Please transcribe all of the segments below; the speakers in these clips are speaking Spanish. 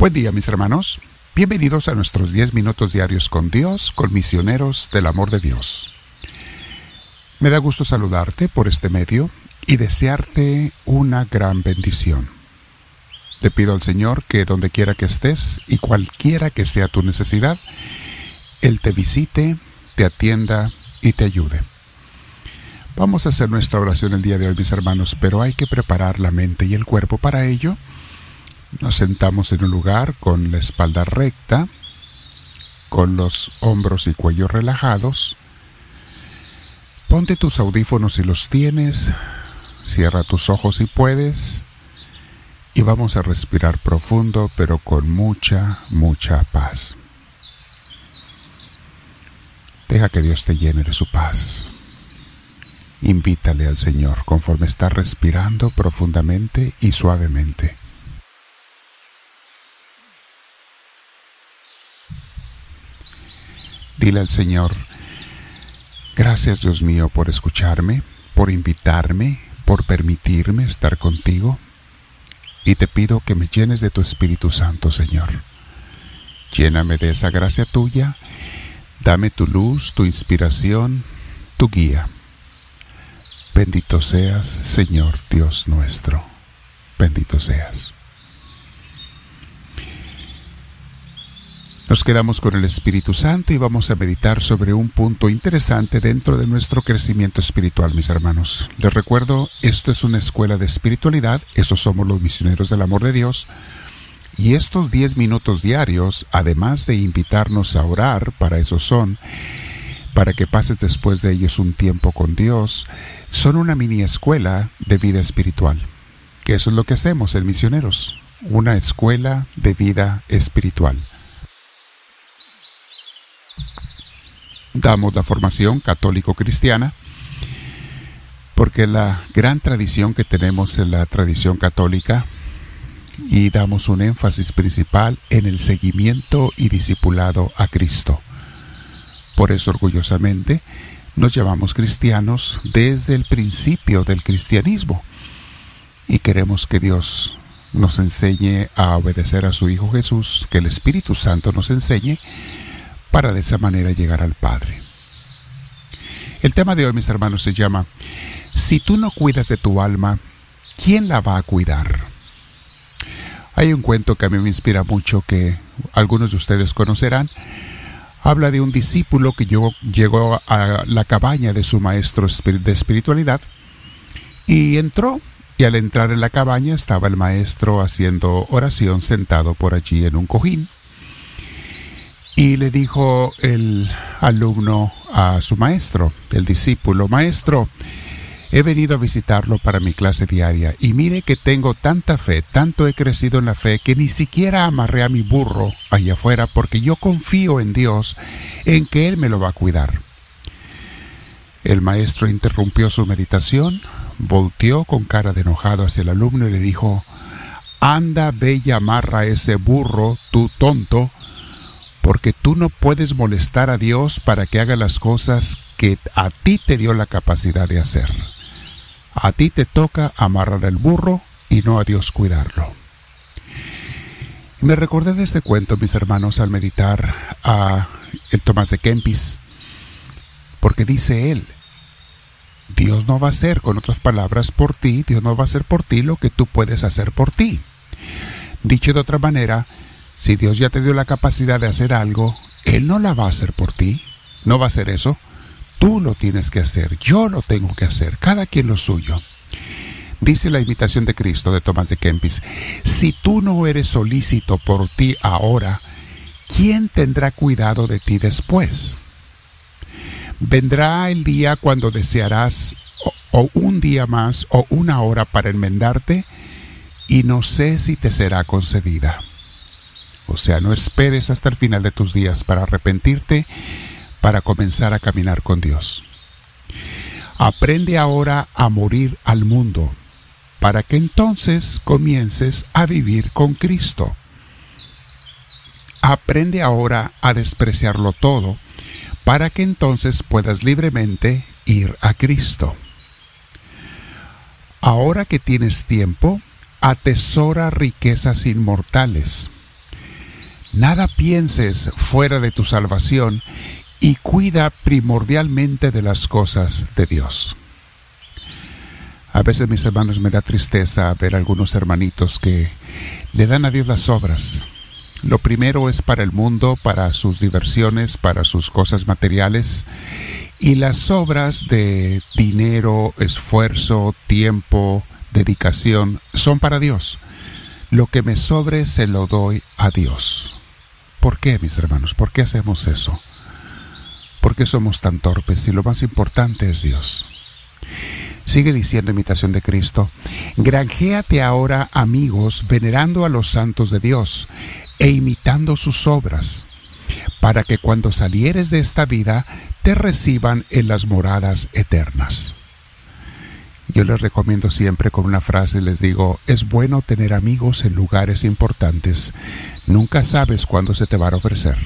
Buen día mis hermanos, bienvenidos a nuestros 10 minutos diarios con Dios, con misioneros del amor de Dios. Me da gusto saludarte por este medio y desearte una gran bendición. Te pido al Señor que donde quiera que estés y cualquiera que sea tu necesidad, Él te visite, te atienda y te ayude. Vamos a hacer nuestra oración el día de hoy, mis hermanos, pero hay que preparar la mente y el cuerpo para ello nos sentamos en un lugar con la espalda recta, con los hombros y cuello relajados. Ponte tus audífonos si los tienes, cierra tus ojos si puedes y vamos a respirar profundo pero con mucha, mucha paz. Deja que Dios te llene de su paz. Invítale al Señor conforme estás respirando profundamente y suavemente. Dile al Señor, gracias Dios mío por escucharme, por invitarme, por permitirme estar contigo. Y te pido que me llenes de tu Espíritu Santo, Señor. Lléname de esa gracia tuya. Dame tu luz, tu inspiración, tu guía. Bendito seas, Señor Dios nuestro. Bendito seas. Nos quedamos con el Espíritu Santo y vamos a meditar sobre un punto interesante dentro de nuestro crecimiento espiritual, mis hermanos. Les recuerdo, esto es una escuela de espiritualidad, esos somos los misioneros del amor de Dios. Y estos 10 minutos diarios, además de invitarnos a orar, para eso son, para que pases después de ellos un tiempo con Dios, son una mini escuela de vida espiritual. Que eso es lo que hacemos en Misioneros, una escuela de vida espiritual. Damos la formación católico-cristiana, porque la gran tradición que tenemos en la tradición católica y damos un énfasis principal en el seguimiento y discipulado a Cristo. Por eso orgullosamente nos llamamos cristianos desde el principio del cristianismo y queremos que Dios nos enseñe a obedecer a su Hijo Jesús, que el Espíritu Santo nos enseñe para de esa manera llegar al Padre. El tema de hoy, mis hermanos, se llama, Si tú no cuidas de tu alma, ¿quién la va a cuidar? Hay un cuento que a mí me inspira mucho que algunos de ustedes conocerán. Habla de un discípulo que llegó a la cabaña de su maestro de espiritualidad y entró y al entrar en la cabaña estaba el maestro haciendo oración sentado por allí en un cojín. Y le dijo el alumno a su maestro, el discípulo, maestro, he venido a visitarlo para mi clase diaria y mire que tengo tanta fe, tanto he crecido en la fe que ni siquiera amarré a mi burro allá afuera porque yo confío en Dios, en que Él me lo va a cuidar. El maestro interrumpió su meditación, volteó con cara de enojado hacia el alumno y le dijo, Anda, ve y amarra a ese burro, tú tonto, porque tú no puedes molestar a Dios para que haga las cosas que a ti te dio la capacidad de hacer. A ti te toca amarrar el burro y no a Dios cuidarlo. Me recordé de este cuento, mis hermanos, al meditar a el Tomás de Kempis, porque dice él, Dios no va a hacer, con otras palabras, por ti, Dios no va a hacer por ti lo que tú puedes hacer por ti. Dicho de otra manera, si Dios ya te dio la capacidad de hacer algo, Él no la va a hacer por ti. No va a hacer eso. Tú lo tienes que hacer. Yo lo tengo que hacer. Cada quien lo suyo. Dice la imitación de Cristo de Tomás de Kempis, si tú no eres solícito por ti ahora, ¿quién tendrá cuidado de ti después? Vendrá el día cuando desearás o, o, un día más o una hora para enmendarte y no sé si te será concedida. O sea, no esperes hasta el final de tus días para arrepentirte, para comenzar a caminar con Dios. Aprende ahora a morir al mundo, para que entonces comiences a vivir con Cristo. Aprende ahora a despreciarlo todo, para que entonces puedas libremente ir a Cristo. Ahora que tienes tiempo, atesora riquezas inmortales Nada pienses fuera de tu salvación y cuida primordialmente de las cosas de Dios. A veces, mis hermanos, me da tristeza ver algunos hermanitos que le dan a Dios las obras. Lo primero es para el mundo, para sus diversiones, para sus cosas materiales, y las obras de dinero, esfuerzo, tiempo, dedicación son para Dios. Lo que me sobre se lo doy a Dios. ¿Por qué, mis hermanos? ¿Por qué hacemos eso? ¿Por qué somos tan torpes y lo más importante es Dios? Sigue diciendo imitación de Cristo, granjéate ahora amigos venerando a los santos de Dios e imitando sus obras, para que cuando salieres de esta vida te reciban en las moradas eternas. Yo les recomiendo siempre con una frase, les digo, es bueno tener amigos en lugares importantes, nunca sabes cuándo se te va a ofrecer.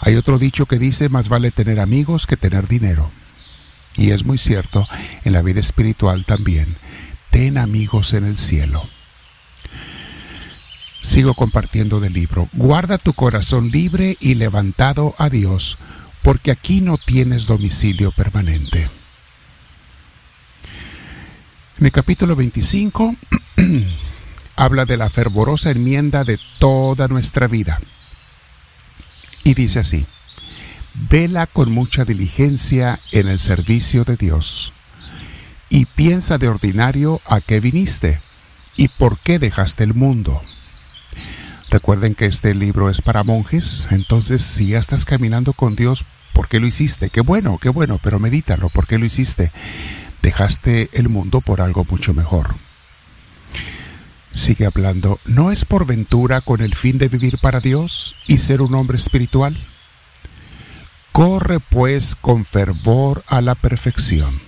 Hay otro dicho que dice, más vale tener amigos que tener dinero. Y es muy cierto, en la vida espiritual también. Ten amigos en el cielo. Sigo compartiendo del libro. Guarda tu corazón libre y levantado a Dios, porque aquí no tienes domicilio permanente. En el capítulo 25 habla de la fervorosa enmienda de toda nuestra vida. Y dice así, Vela con mucha diligencia en el servicio de Dios. Y piensa de ordinario a qué viniste y por qué dejaste el mundo. Recuerden que este libro es para monjes, entonces si ya estás caminando con Dios, ¿por qué lo hiciste? Qué bueno, qué bueno, pero medítalo, ¿por qué lo hiciste? Dejaste el mundo por algo mucho mejor. Sigue hablando, ¿no es por ventura con el fin de vivir para Dios y ser un hombre espiritual? Corre pues con fervor a la perfección.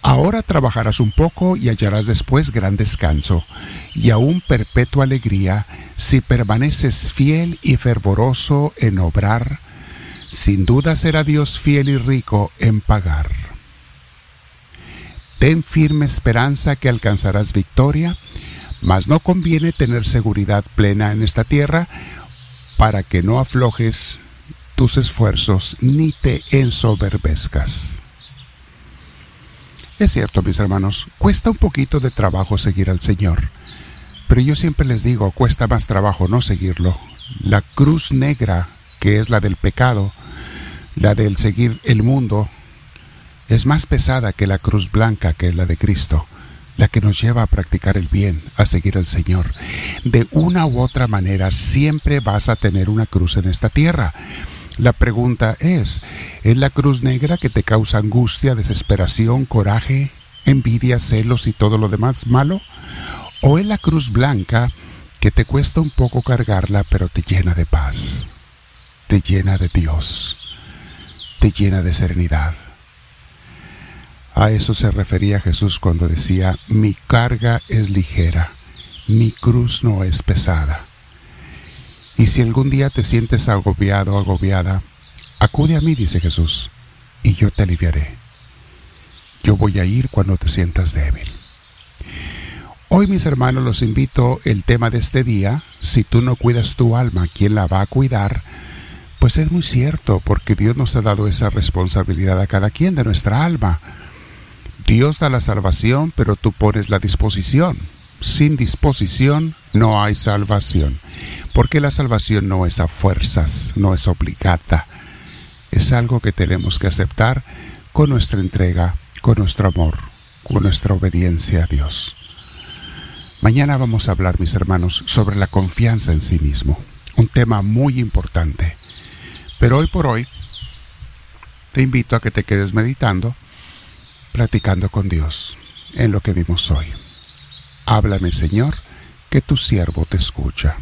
Ahora trabajarás un poco y hallarás después gran descanso y aún perpetua alegría si permaneces fiel y fervoroso en obrar. Sin duda será Dios fiel y rico en pagar. Ten firme esperanza que alcanzarás victoria, mas no conviene tener seguridad plena en esta tierra para que no aflojes tus esfuerzos ni te ensoberbezcas. Es cierto, mis hermanos, cuesta un poquito de trabajo seguir al Señor, pero yo siempre les digo, cuesta más trabajo no seguirlo. La cruz negra, que es la del pecado, la del seguir el mundo, es más pesada que la cruz blanca, que es la de Cristo, la que nos lleva a practicar el bien, a seguir al Señor. De una u otra manera, siempre vas a tener una cruz en esta tierra la pregunta es, ¿es la cruz negra que te causa angustia, desesperación, coraje, envidia, celos y todo lo demás malo? ¿O es la cruz blanca que te cuesta un poco cargarla pero te llena de paz, te llena de Dios, te llena de serenidad? A eso se refería Jesús cuando decía, mi carga es ligera, mi cruz no es pesada. Y si algún día te sientes agobiado o agobiada, acude a mí, dice Jesús, y yo te aliviaré. Yo voy a ir cuando te sientas débil. Hoy, mis hermanos, los invito el tema de este día, si tú no cuidas tu alma, ¿quién la va a cuidar? Pues es muy cierto, porque Dios nos ha dado esa responsabilidad a cada quien de nuestra alma. Dios da la salvación, pero tú pones la disposición. Sin disposición no hay salvación porque la salvación no es a fuerzas, no es obligada, es algo que tenemos que aceptar con nuestra entrega, con nuestro amor, con nuestra obediencia a Dios. Mañana vamos a hablar, mis hermanos, sobre la confianza en sí mismo, un tema muy importante. Pero hoy por hoy, te invito a que te quedes meditando, platicando con Dios en lo que vimos hoy. Háblame, Señor, que tu siervo te escucha.